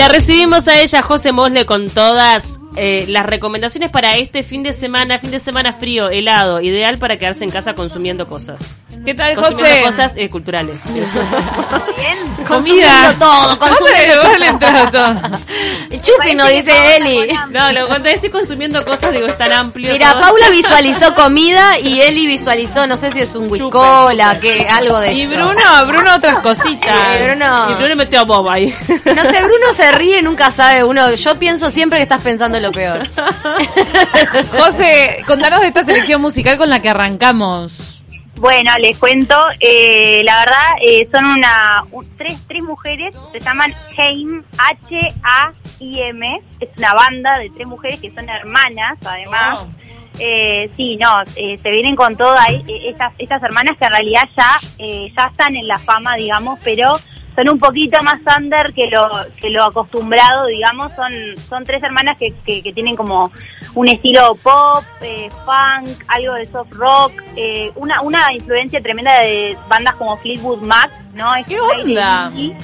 la recibimos a ella, José Mosle, con todas eh, las recomendaciones para este fin de semana, fin de semana frío, helado, ideal para quedarse en casa consumiendo cosas. ¿Qué tal, Consumiendo José? cosas eh, culturales. Bien. Comida. todo, consumiendo Vos le todo. Chupi, nos dice Eli. No, lo, cuando decís consumiendo cosas, digo, es tan amplio. Mira, todo. Paula visualizó comida y Eli visualizó, no sé si es un whiskola, que algo de Y eso. Bruno, Bruno otras cositas. Sí, Bruno. Y Bruno metió a Bob ahí. No sé, Bruno se ríe, nunca sabe uno. Yo pienso siempre que estás pensando lo peor. José, contanos de esta selección musical con la que arrancamos. Bueno, les cuento, eh, la verdad eh, son una un- tres, tres mujeres, se llaman Haim, H-A-I-M, es una banda de tres mujeres que son hermanas, además. Oh. Eh, sí, no, eh, se vienen con todo ahí, eh, estas, estas hermanas que en realidad ya, eh, ya están en la fama, digamos, pero son un poquito más under que lo, que lo acostumbrado, digamos, son, son tres hermanas que, que, que tienen como un estilo pop, eh, funk, algo de soft rock, eh, una, una influencia tremenda de bandas como Fleetwood Mac, ¿no? Es ¿Qué onda? Sí.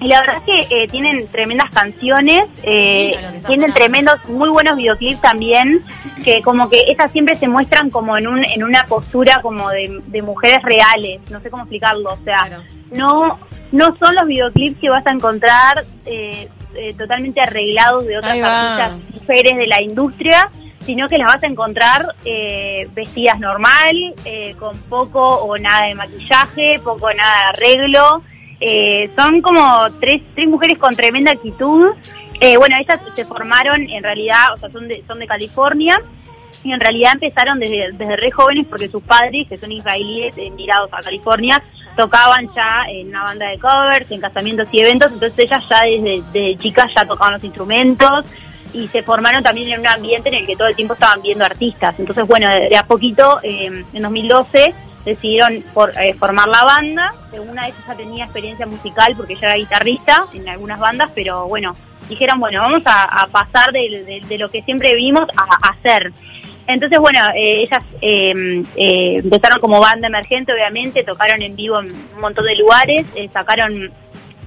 Y la verdad es que eh, tienen tremendas canciones, eh, tienen tremendos, muy buenos videoclips también, que como que esas siempre se muestran como en un en una postura como de, de mujeres reales, no sé cómo explicarlo, o sea, Claro. no no son los videoclips que vas a encontrar eh, eh, totalmente arreglados de otras artistas mujeres de la industria, sino que las vas a encontrar eh, vestidas normal, eh, con poco o nada de maquillaje, poco o nada de arreglo. Eh, son como tres, tres mujeres con tremenda actitud. Eh, bueno, ellas se formaron en realidad, o sea, son de, son de California y en realidad empezaron desde, desde re jóvenes porque sus padres, que son israelíes mirados a California, tocaban ya en una banda de covers, en casamientos y eventos, entonces ellas ya desde, chicas ya tocaban los instrumentos y se formaron también en un ambiente en el que todo el tiempo estaban viendo artistas. Entonces, bueno, de, de a poquito, eh, en 2012, decidieron por, eh, formar la banda. Una de ellas ya tenía experiencia musical porque ella era guitarrista en algunas bandas, pero bueno, dijeron, bueno, vamos a, pasar de, lo que siempre vimos a, hacer. Entonces, bueno, eh, ellas eh, eh, empezaron como banda emergente, obviamente, tocaron en vivo en un montón de lugares, eh, sacaron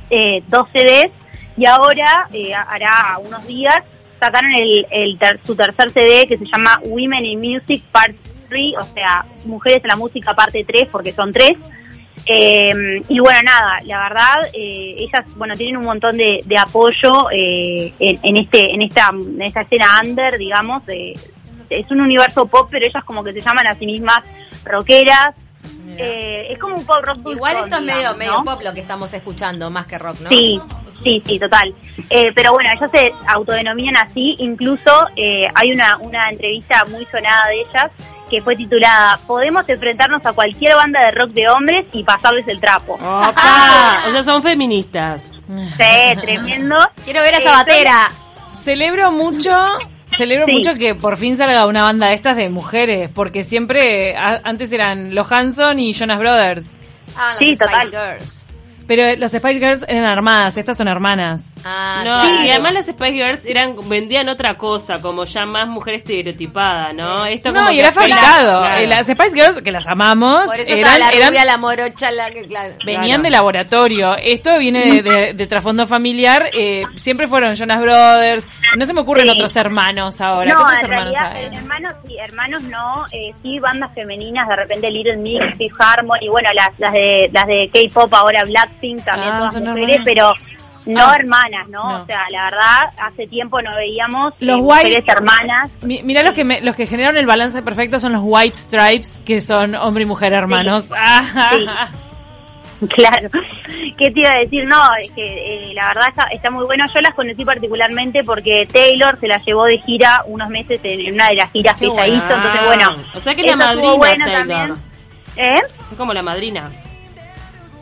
eh, dos CDs y ahora, hará unos días, sacaron el, el ter- su tercer CD que se llama Women in Music Part 3, o sea, Mujeres en la Música Parte 3, porque son tres. Eh, y bueno, nada, la verdad, eh, ellas, bueno, tienen un montón de, de apoyo eh, en, en este, en esta, en esta escena under, digamos, es un universo pop, pero ellas como que se llaman a sí mismas rockeras. Eh, es como un pop rock Igual esto es medio, digamos, medio ¿no? pop lo que estamos escuchando, más que rock, ¿no? Sí, sí, sí, total. Eh, pero bueno, ellas se autodenominan así. Incluso eh, hay una, una entrevista muy sonada de ellas que fue titulada Podemos enfrentarnos a cualquier banda de rock de hombres y pasarles el trapo. Opa. o sea, son feministas. Sí, tremendo. Quiero ver a Eh, esa batera. Celebro mucho, celebro Sí. mucho que por fin salga una banda de estas de mujeres, porque siempre a- antes eran los Hanson y Jonas Brothers, Ah, las Sí, Spice total. Girls. Pero los Spice Girls eran armadas, estas son hermanas. Ah, No, claro. y además las Spice Girls eran, vendían otra cosa, como ya más mujer estereotipada, ¿no? Esto No, como y era fabricado. claro. Eh, Las Spice Girls, que las amamos, Por eso eran, la eran- rubia, la morocha, la que, claro. venían Claro. de laboratorio. Esto viene de, de- de trasfondo familiar. eh, siempre fueron Jonas Brothers. No se me ocurren Sí. otros hermanos ahora. ¿Qué otros en hermanos realidad, hay? hermanos sí, hermanos no, eh, sí bandas femeninas, de repente Little Mix, Fifth Harmony, y bueno, las, las de las de K-pop, ahora Blackpink, también Ah, todas son mujeres, pero no Ah. hermanas, ¿no? No. O sea, la verdad, hace tiempo no veíamos eh, Los mujeres white- hermanas. Mi- Mirá los que me- los que generaron el balance perfecto son los White Stripes, que son hombre y mujer hermanos. Ah, Sí. Claro, ¿qué te iba a decir? No, es que eh, la verdad está, está muy bueno. Yo las conocí particularmente porque Taylor se las llevó de gira unos meses en, una de las giras que ella hizo. Entonces, bueno, O sea que la madrina, bueno Taylor. también. ¿Eh? Es como la madrina.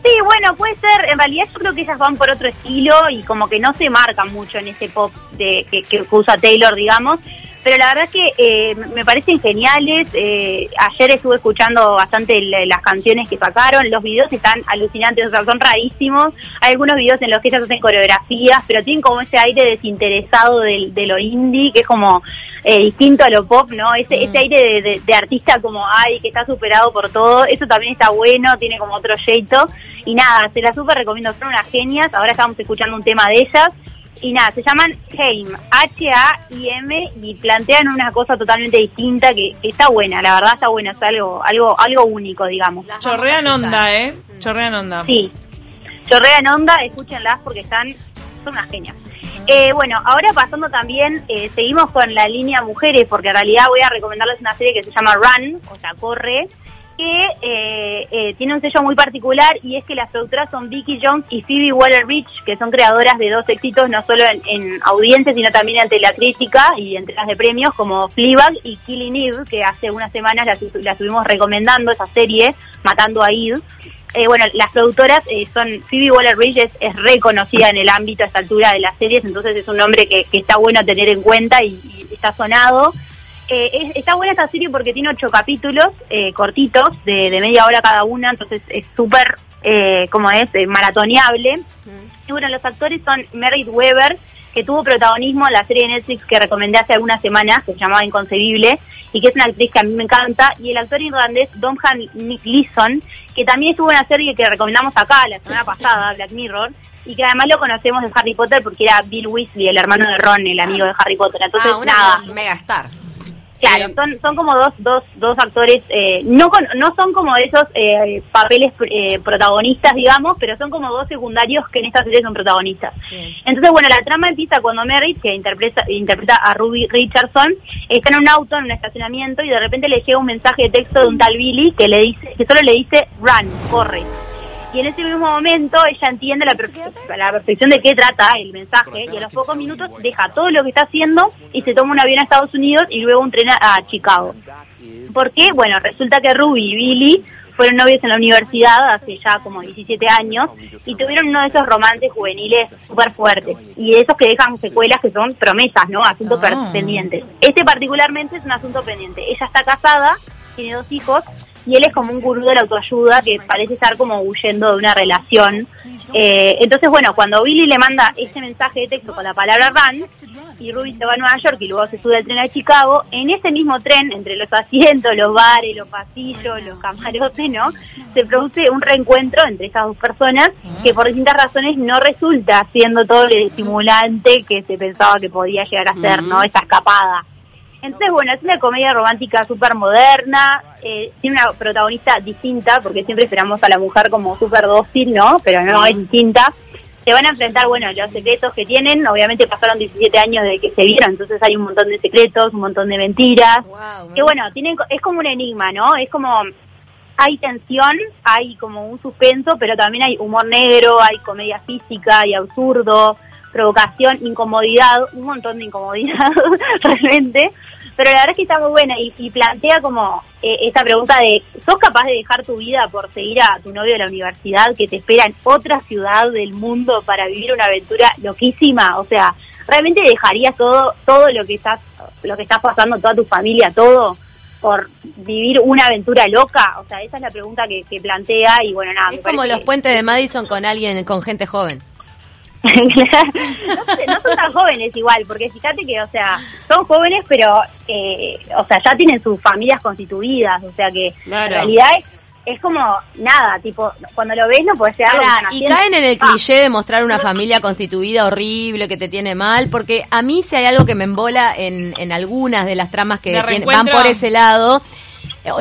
Sí, bueno, puede ser. En realidad yo creo que ellas van por otro estilo y como que no se marcan mucho en ese pop de, que, que usa Taylor, digamos. Pero la verdad es que eh, me parecen geniales. Eh, ayer estuve escuchando bastante las canciones que sacaron, los videos están alucinantes, o sea, son rarísimos. Hay algunos videos en los que ellas hacen coreografías, pero tienen como ese aire desinteresado de, lo indie, que es como eh, distinto a lo pop, ¿no? Ese, ese aire de, de- de artista como, ay, que está superado por todo, eso también está bueno, tiene como otro jeito. Y nada, se la súper recomiendo, son unas genias. Ahora estamos escuchando un tema de ellas. Y nada, se llaman Haim, H-A-I-M, y plantean una cosa totalmente distinta que, que está buena, la verdad está buena, es algo, algo, algo único, digamos. Chorrean onda, ¿eh? Chorrean onda. Sí, chorrean onda, escúchenlas porque están, son unas genias. Eh, bueno, ahora pasando también, eh, seguimos con la línea mujeres, porque en realidad voy a recomendarles una serie que se llama Run, o sea, Corre, que eh, eh, tiene un sello muy particular y es que las productoras son Vicky Jones y Phoebe Waller-Bridge, que son creadoras de dos éxitos no solo en, en audiencia, sino también ante la crítica y entregas de premios como Fleabag y Killing Eve, que hace unas semanas la, la estuvimos recomendando esa serie, Matando a Eve. Eh, bueno, las productoras eh, son Phoebe Waller-Bridge es, es reconocida en el ámbito a esta altura de las series, entonces es un nombre que, que está bueno tener en cuenta y está sonado. Eh, es- está buena esta serie porque tiene ocho capítulos eh, cortitos, de, de media hora cada una, entonces es súper, eh, como es, eh, maratoneable. Y bueno, los actores son Meredith Weber, que tuvo protagonismo en la serie de Netflix que recomendé hace algunas semanas, que se llamaba Inconcebible, y que es una actriz que a mí me encanta, y el actor irlandés Domhan Nick Leeson, que también estuvo en una serie que recomendamos acá la semana pasada, Black Mirror, y que además lo conocemos de Harry Potter porque era Bill Weasley, el hermano de Ron, el amigo de Harry Potter. Entonces, Ah, una nada, mega star. Claro, Eh, son, son como dos, dos, dos actores, eh, no, con- no son como esos eh, papeles eh, protagonistas, digamos, pero son como dos secundarios que en esta serie son protagonistas. Bien. Entonces, bueno, la trama empieza cuando Merritt, que interpreta, interpreta a Ruby Richardson, está en un auto, en un estacionamiento, y de repente le llega un mensaje de texto de un tal Billy que le dice, que solo le dice, run, corre. Y en ese mismo momento ella entiende la, per- la perfección de qué trata el mensaje y a los pocos minutos deja todo lo que está haciendo y se toma un avión a Estados Unidos y luego un tren a, a Chicago. ¿Por qué? Bueno, resulta que Ruby y Billy fueron novios en la universidad hace ya como 17 años y tuvieron uno de esos romances juveniles súper fuertes y de esos que dejan secuelas que son promesas, ¿no? Asuntos Ah. pendientes. Este particularmente es un asunto pendiente. Ella está casada, tiene dos hijos y él es como un gurú de la autoayuda que parece estar como huyendo de una relación. Eh, entonces, bueno, cuando Billy le manda ese mensaje de texto con la palabra run y Ruby se va a Nueva York y luego se sube al tren a Chicago, en ese mismo tren, entre los asientos, los bares, los pasillos, los camarotes, ¿no? Se produce un reencuentro entre esas dos personas que por distintas razones no resulta siendo todo el estimulante que se pensaba que podía llegar a ser, ¿no? Esa escapada. Entonces, bueno, es una comedia romántica súper moderna, eh, tiene una protagonista distinta, porque siempre esperamos a la mujer como súper dócil, ¿no? Pero no, es distinta. Se van a enfrentar, bueno, los secretos que tienen, obviamente pasaron 17 años desde que se vieron, entonces hay un montón de secretos, un montón de mentiras. Wow, Que bueno, tienen, es como un enigma, ¿no? Es como, hay tensión, hay como un suspenso, pero también hay humor negro, hay comedia física, hay absurdo, provocación, incomodidad, un montón de incomodidad realmente, pero la verdad es que está muy buena y, y plantea como eh, esta pregunta de, ¿sos capaz de dejar tu vida por seguir a tu novio de la universidad que te espera en otra ciudad del mundo para vivir una aventura loquísima? O sea, ¿realmente dejarías todo todo lo que estás lo que estás pasando, toda tu familia, todo? por vivir una aventura loca? O sea, esa es la pregunta que, que plantea y bueno, nada. Es como los puentes de Madison con alguien, con gente joven. no, son tan jóvenes igual, porque fíjate que, o sea, son jóvenes, pero, eh, o sea, ya tienen sus familias constituidas, o sea que Claro. en realidad es, es como nada, tipo, cuando lo ves no puedes ser algo Ahora, y caen en el Ah, cliché de mostrar una familia constituida horrible que te tiene mal, porque a mí si hay algo que me embola en, en algunas de las tramas que ¿De tiene- van por ese lado,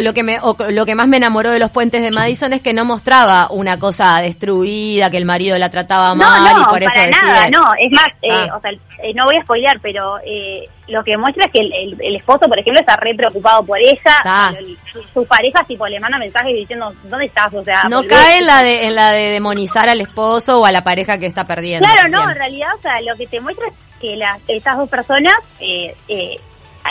lo que me o lo que más me enamoró de los puentes de Madison es que no mostraba una cosa destruida, que el marido la trataba mal no, y por eso para decide. nada, no, es más, eh, Ah. o sea, eh, no voy a spoilear, pero eh, lo que muestra es que el, el- el esposo, por ejemplo, está re preocupado por ella, pero el- su- sus parejas tipo le mandan mensajes diciendo, ¿dónde estás? O sea, no cae en la de en la de demonizar al esposo o a la pareja que está perdiendo. Claro, no, Bien. en realidad, o sea, lo que te muestra es que las, esas dos personas eh, eh,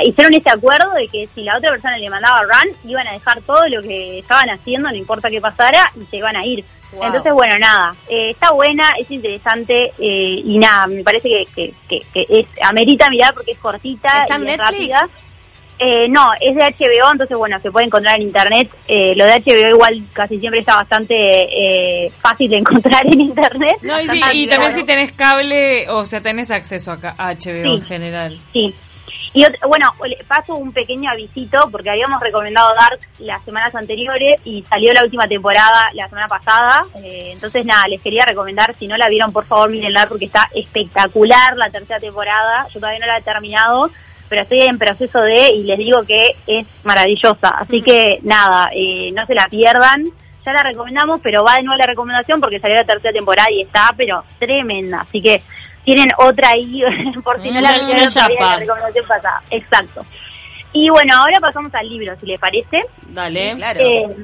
hicieron ese acuerdo de que si la otra persona le mandaba run, iban a dejar todo lo que estaban haciendo, no importa qué pasara, y se iban a ir. Wow. Entonces, bueno, nada, eh, está buena, es interesante eh, y nada, me parece que, que, que, que es amerita mirar porque es cortita ¿Está en y es rápida. Eh, no, es de HBO, entonces bueno, se puede encontrar en internet. Eh, lo de HBO igual casi siempre está bastante eh, fácil de encontrar en internet. No, y, sí, Bastante y también si tenés cable, o sea, tenés acceso a HBO Sí. en general. Sí. Y bueno, paso un pequeño avisito porque habíamos recomendado Dark las semanas anteriores y salió la última temporada la semana pasada. Eh, entonces, nada, les quería recomendar, si no la vieron, por favor, mírenla porque está espectacular la tercera temporada. Yo todavía no la he terminado, pero estoy en proceso de y les digo que es maravillosa. Así que, nada, eh, no se la pierdan. Ya la recomendamos, pero va de nuevo la recomendación porque salió la tercera temporada y está, pero tremenda. Así que tienen otra ahí, por si no la Mm, vieron la recomendación pasada. Exacto. Y bueno, ahora pasamos al libro, si les parece. Dale. Sí, claro. Eh,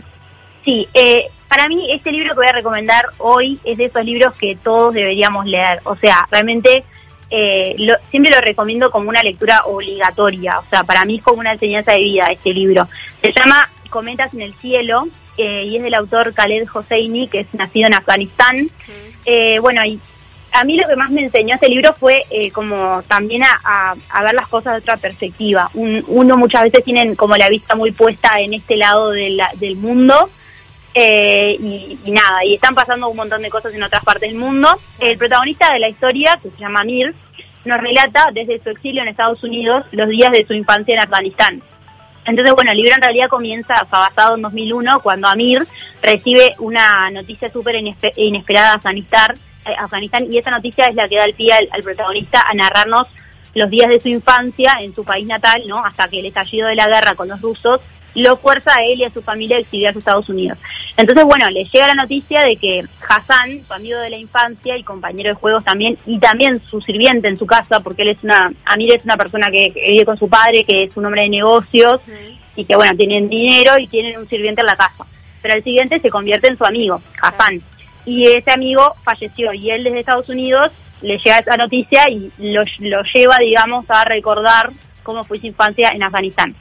sí, eh, para mí este libro que voy a recomendar hoy es de esos libros que todos deberíamos leer. O sea, realmente eh, lo- siempre lo recomiendo como una lectura obligatoria. O sea, para mí es como una enseñanza de vida este libro. Se llama Cometas en el cielo eh, y es del autor Khaled Hosseini, que es nacido en Afganistán. Eh, bueno, y a mí lo que más me enseñó este libro fue eh, como también a, ver las cosas de otra perspectiva. Un- uno muchas veces tienen como la vista muy puesta en este lado de la- del mundo eh, y, y nada, y están pasando un montón de cosas en otras partes del mundo. El protagonista de la historia, que se llama Mir, nos relata desde su exilio en Estados Unidos los días de su infancia en Afganistán. Entonces, bueno, el libro en realidad comienza, sea, basado en 2001, cuando Amir recibe una noticia súper inespe- inesperada de Afganistán, eh, Afganistán, y esa noticia es la que da el pie al, al protagonista a narrarnos los días de su infancia en su país natal, ¿no? Hasta que el estallido de la guerra con los rusos lo fuerza a él y a su familia a exiliarse a Estados Unidos. Entonces, bueno, le llega la noticia de que Hassan, su amigo de la infancia y compañero de juegos también, y también su sirviente en su casa, porque él es una, Amir es una persona que, que vive con su padre, que es un hombre de negocios, y que, bueno, tienen dinero y tienen un sirviente en la casa. Pero el siguiente se convierte en su amigo, Hassan. Y ese amigo falleció, y él desde Estados Unidos le llega esa noticia y lo, lo lleva, digamos, a recordar cómo fue su infancia en Afganistán.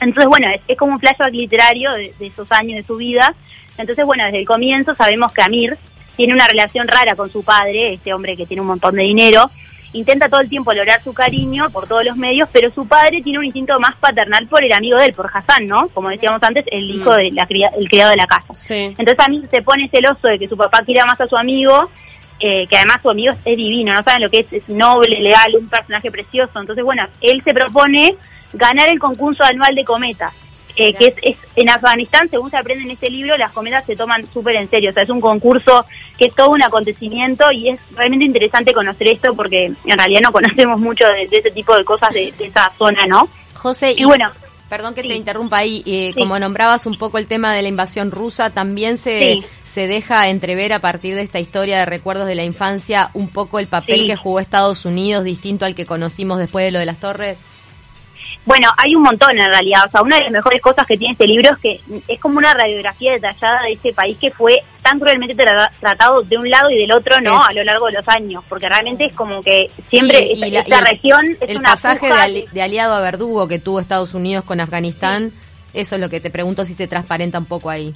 Entonces, bueno, es, es como un flashback literario de, de esos años de su vida. Entonces, bueno, desde el comienzo sabemos que Amir tiene una relación rara con su padre, este hombre que tiene un montón de dinero. Intenta todo el tiempo lograr su cariño por todos los medios, pero su padre tiene un instinto más paternal por el amigo de él, por Hassan, ¿no? Como decíamos antes, el hijo Mm. de la el criado de la casa. Sí. Entonces Amir se pone celoso de que su papá quiera más a su amigo, eh, que además su amigo es divino, no saben lo que es, es noble, leal, un personaje precioso. Entonces, bueno, él se propone ganar el concurso anual de cometas, eh, que es, es en Afganistán, según se aprende en este libro, las cometas se toman súper en serio, o sea, es un concurso que es todo un acontecimiento y es realmente interesante conocer esto porque en realidad no conocemos mucho de, de ese tipo de cosas de, de esa zona, ¿no? José, Y bueno, Perdón que Sí. te interrumpa ahí, eh, Sí. como nombrabas un poco el tema de la invasión rusa, también se, Sí. se deja entrever a partir de esta historia de recuerdos de la infancia un poco el papel que jugó Estados Unidos, distinto al que conocimos después de lo de las torres. Bueno, hay un montón en realidad. O sea, una de las mejores cosas que tiene este libro es que es como una radiografía detallada de este país que fue tan cruelmente tra- tratado de un lado y del otro, ¿no? Es- A lo largo de los años. Porque realmente es como que siempre esta, y la- esta y el- región es el una pasaje de, puja ali- de aliado a verdugo que tuvo Estados Unidos con Afganistán, eso es lo que te pregunto si se transparenta un poco ahí.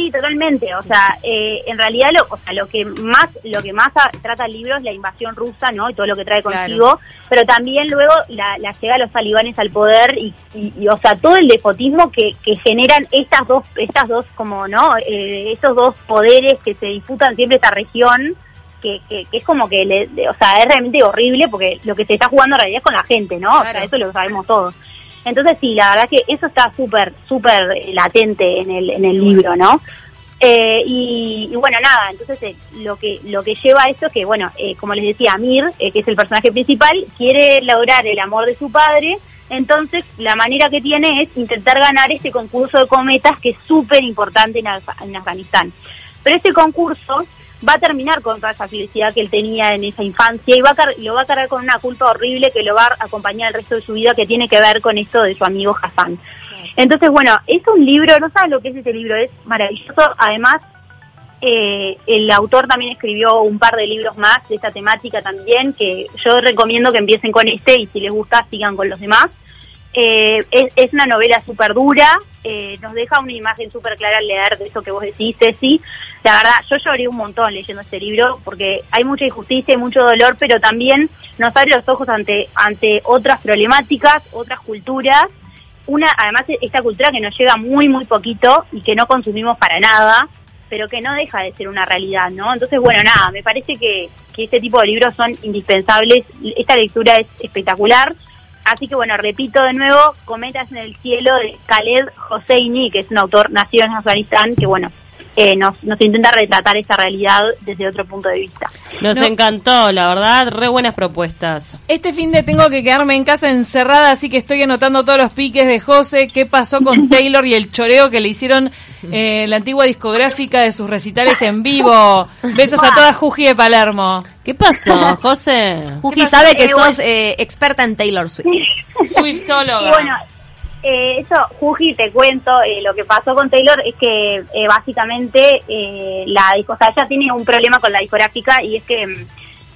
Sí, totalmente. O sea, eh, en realidad lo, o sea, lo que más, lo que más trata el libro es la invasión rusa, ¿no? Y todo lo que trae Claro. consigo. Pero también luego la, la llega de los talibanes al poder y, y- y, o sea, todo el despotismo que, que generan estas dos, estas dos, como, ¿no? Eh, estos dos poderes que se disputan siempre esta región. Que, que, que es como que, le, de- o sea, es realmente horrible porque lo que se está jugando en realidad es con la gente, ¿no? O sea, eso lo sabemos todos. Entonces sí, la verdad que eso está súper, súper latente en el, en el libro, ¿no? Eh, y, y bueno, nada, entonces eh, lo que lo que lleva a esto es que, bueno, eh, como les decía, Amir, eh, que es el personaje principal, quiere lograr el amor de su padre, entonces la manera que tiene es intentar ganar este concurso de cometas que es súper importante en, Af- en Afganistán. Pero este concurso va a terminar con toda esa felicidad que él tenía en esa infancia y va a lo va a cargar con una culpa horrible que lo va a acompañar el resto de su vida que tiene que ver con esto de su amigo Hassan. Entonces, bueno, es un libro, no saben lo que es ese libro, es maravilloso. Además, eh, el autor también escribió un par de libros más de esta temática también, que yo recomiendo que empiecen con este y si les gusta sigan con los demás. Eh, es, una novela súper dura, eh, nos deja una imagen súper clara al leer de eso que vos decís, Ceci. La verdad, yo lloré un montón leyendo este libro porque hay mucha injusticia y mucho dolor, pero también nos abre los ojos ante, ante otras problemáticas, otras culturas. Una, además, esta cultura que nos llega muy, muy poquito y que no consumimos para nada, pero que no deja de ser una realidad, ¿no? Entonces, bueno, nada, me parece que, que este tipo de libros son indispensables. Esta lectura es espectacular. Así que bueno, repito de nuevo, Cometas en el cielo de Khaled Hosseini, que es un autor nacido en Afganistán, que bueno, eh, nos, nos intenta retratar esa realidad desde otro punto de vista. Nos No. encantó, la verdad, re buenas propuestas. Este fin de tengo que quedarme en casa encerrada, así que estoy anotando todos los piques de José, qué pasó con Taylor y el choreo que le hicieron eh, la antigua discográfica de sus recitales en vivo. Besos a toda Juji de Palermo. ¿Qué pasó, José? Pasa? sabe que Eh, sos bueno. eh, experta en Taylor Swift. Swiftóloga. Y bueno, eh, eso, Juji, te cuento, eh, lo que pasó con Taylor es que eh, básicamente eh, la o sea, ella tiene un problema con la discográfica y es que mm,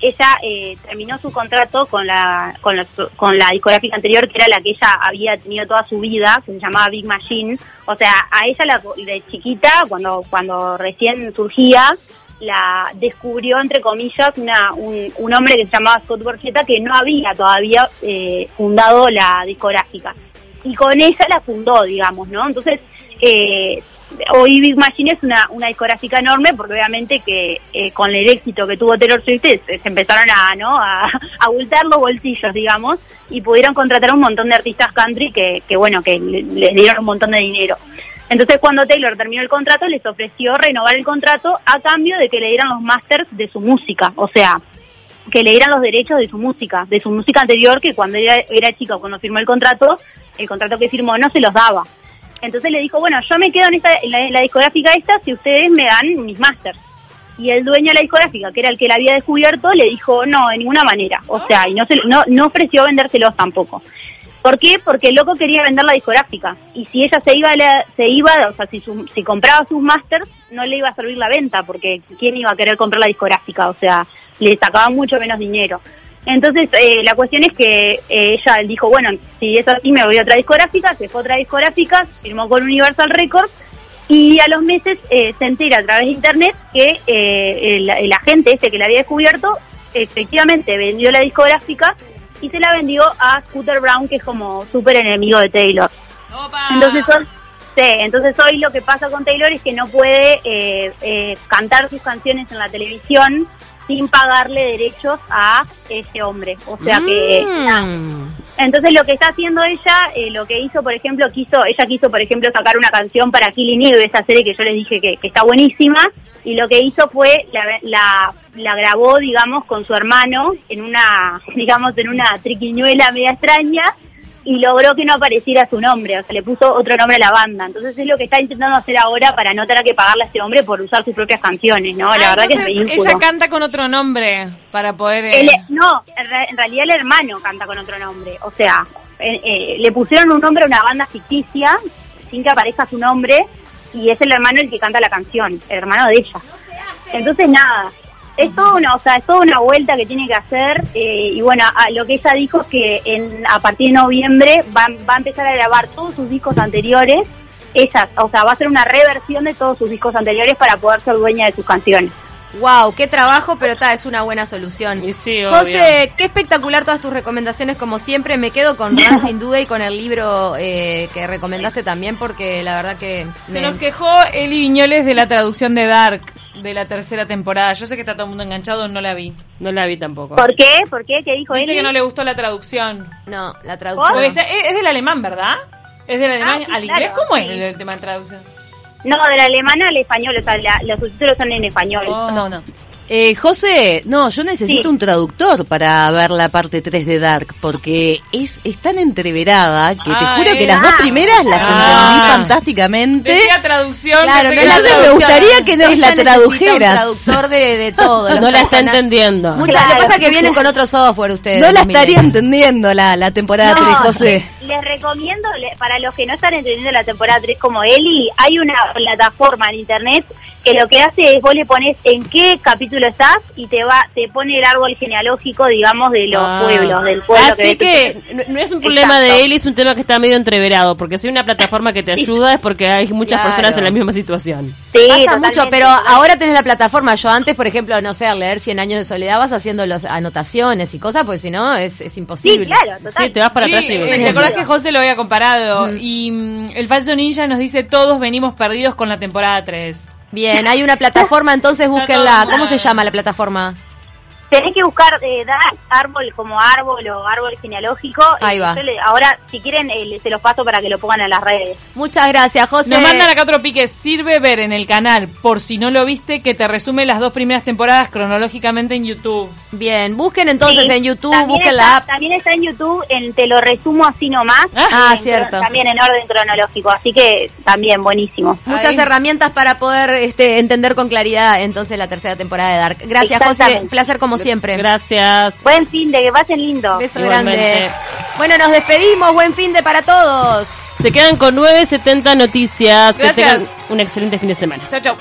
ella eh, terminó su contrato con la, con, la, con la discográfica anterior, que era la que ella había tenido toda su vida, que se llamaba Big Machine. O sea, a ella la, de chiquita, cuando, cuando recién surgía, la descubrió, entre comillas, una, un, un hombre que se llamaba Scott Borchetta, que no había todavía eh, fundado la discográfica. Y con ella la fundó, digamos, ¿no? Entonces, eh, hoy Big Machine es una, una discográfica enorme porque obviamente que eh, con el éxito que tuvo Taylor Swift se, empezaron a, ¿no? a, a los bolsillos, digamos, y pudieron contratar un montón de artistas country que, que bueno, que le- les dieron un montón de dinero. Entonces cuando Taylor terminó el contrato les ofreció renovar el contrato a cambio de que le dieran los masters de su música, o sea, que le dieran los derechos de su música, de su música anterior, que cuando era, era chica, cuando firmó el contrato, el contrato que firmó no se los daba. Entonces le dijo, bueno, yo me quedo en, esta, en, la, discográfica esta si ustedes me dan mis masters. Y el dueño de la discográfica, que era el que la había descubierto, le dijo, no, de ninguna manera. O sea, y no, se, no, no ofreció vendérselos tampoco. ¿Por qué? Porque el loco quería vender la discográfica. Y si ella se iba, la- se iba o sea, si, su- si compraba sus masters, no le iba a servir la venta, porque ¿quién iba a querer comprar la discográfica? O sea, le sacaba mucho menos dinero. Entonces, eh, la cuestión es que eh, ella dijo, bueno, si es así me voy a otra discográfica, se fue a otra discográfica, firmó con Universal Records, y a los meses eh, se entera a través de internet que eh, el, el agente este que la había descubierto efectivamente vendió la discográfica y se la vendió a Scooter Brown, que es como súper enemigo de Taylor. Entonces hoy, sí, entonces hoy lo que pasa con Taylor es que no puede eh, eh, cantar sus canciones en la televisión sin pagarle derechos a ese hombre. O sea que Mm. entonces lo que está haciendo ella, eh, lo que hizo, por ejemplo, quiso, ella quiso, por ejemplo, sacar una canción para Killing Eve, esa serie que yo les dije que, que está buenísima, y lo que hizo fue la, la, la grabó, digamos, con su hermano en una, digamos, en una triquiñuela media extraña y logró que no apareciera su nombre, o sea, le puso otro nombre a la banda. Entonces es lo que está intentando hacer ahora para no tener que pagarle a este hombre por usar sus propias canciones, ¿no? La Ah, verdad que es ridículo. Ella canta con otro nombre para poder... eh, El- no, en, re- en realidad el hermano canta con otro nombre. O sea, eh, eh, le pusieron un nombre a una banda ficticia sin que aparezca su nombre y es el hermano el que canta la canción, el hermano de ella. Entonces nada, es toda una, o sea, es toda una vuelta que tiene que hacer eh, y bueno, a- lo que ella dijo es que en, a partir de noviembre va, va a empezar a grabar todos sus discos anteriores. Ella, o sea, va a hacer una reversión de todos sus discos anteriores para poder ser dueña de sus canciones. Wow, qué trabajo, pero ta, es una buena solución. Y sí, obvio. José, qué espectacular todas tus recomendaciones, como siempre. Me quedo con Ran sin duda y con el libro eh, que recomendaste también, porque la verdad que. Se me- nos quejó Eli Viñoles de la traducción de Dark de la tercera temporada. Yo sé que está todo el mundo enganchado, no la vi. No la vi tampoco. ¿Por qué? ¿Por qué? ¿Qué dijo Dice él? que no le gustó la traducción. No, la traducción. Porque está- es, es del alemán, ¿verdad? Es del alemán sí, al claro, inglés. ¿Cómo es sí. el, el tema de traducción? No, de la alemana al español, o sea, la- los subtítulos son en español. Oh. No, no. Eh, José, no, yo necesito Sí. un traductor para ver la parte 3 de Dark, porque es, es tan entreverada que te Ah, juro que las dos primeras las Ah. entendí fantásticamente. Decía traducción. Claro, no Entonces me gustaría que nos Ella la tradujeras. Un traductor de, de todo. No la está entendiendo. Mucha- Claro. Lo que pasa es que vienen con otro software ustedes. No la estaría entendiendo la, la temporada No, 3, José. Le les recomiendo, para los que no están entendiendo la temporada 3 como Eli, hay una plataforma en internet que lo que hace es vos le pones en qué capítulo estás y te va te pone el árbol genealógico, digamos, de los Ah. pueblos, del pueblo. Así ves. que no- no es un problema Exacto. de él, es un tema que está medio entreverado, porque si hay una plataforma que te ayuda es porque hay muchas Claro. personas en la misma situación. Sí, Pasa mucho, pero ahora tenés la plataforma. Yo antes, por ejemplo, no sé, al leer 100 años de soledad vas haciendo las anotaciones y cosas, porque si no es, es Sí, imposible. claro, total. Sí, te vas para Sí, atrás y ¿Te acordás que José lo había comparado? Y mm, el falso ninja nos dice, todos venimos perdidos con la temporada 3. Bien, hay una plataforma, entonces búsquenla. ¿Cómo se llama la plataforma? Tenés que buscar eh, dar árbol como árbol o árbol genealógico. Ahí Eh, va. yo le- ahora, si quieren, eh, se los paso para que lo pongan en las redes. Muchas gracias, José. Nos mandan acá otro pique. Sirve ver en el canal, por si no lo viste, que te resume las dos primeras temporadas cronológicamente en YouTube. Bien, busquen entonces Sí, en YouTube, también busquen está, la app. También está en YouTube, en Te lo resumo así nomás. Ah, en- cierto. También en orden cronológico, así que también buenísimo. Muchas Ahí. herramientas para poder este, entender con claridad entonces la tercera temporada de Dark. Gracias, José. Un placer como siempre. Gracias. Buen fin de, que pasen lindo. Beso grande. Bueno, nos despedimos. Buen fin de para todos. Se quedan con 970 Noticias. Gracias. Que tengan un excelente fin de semana. Chau, chau.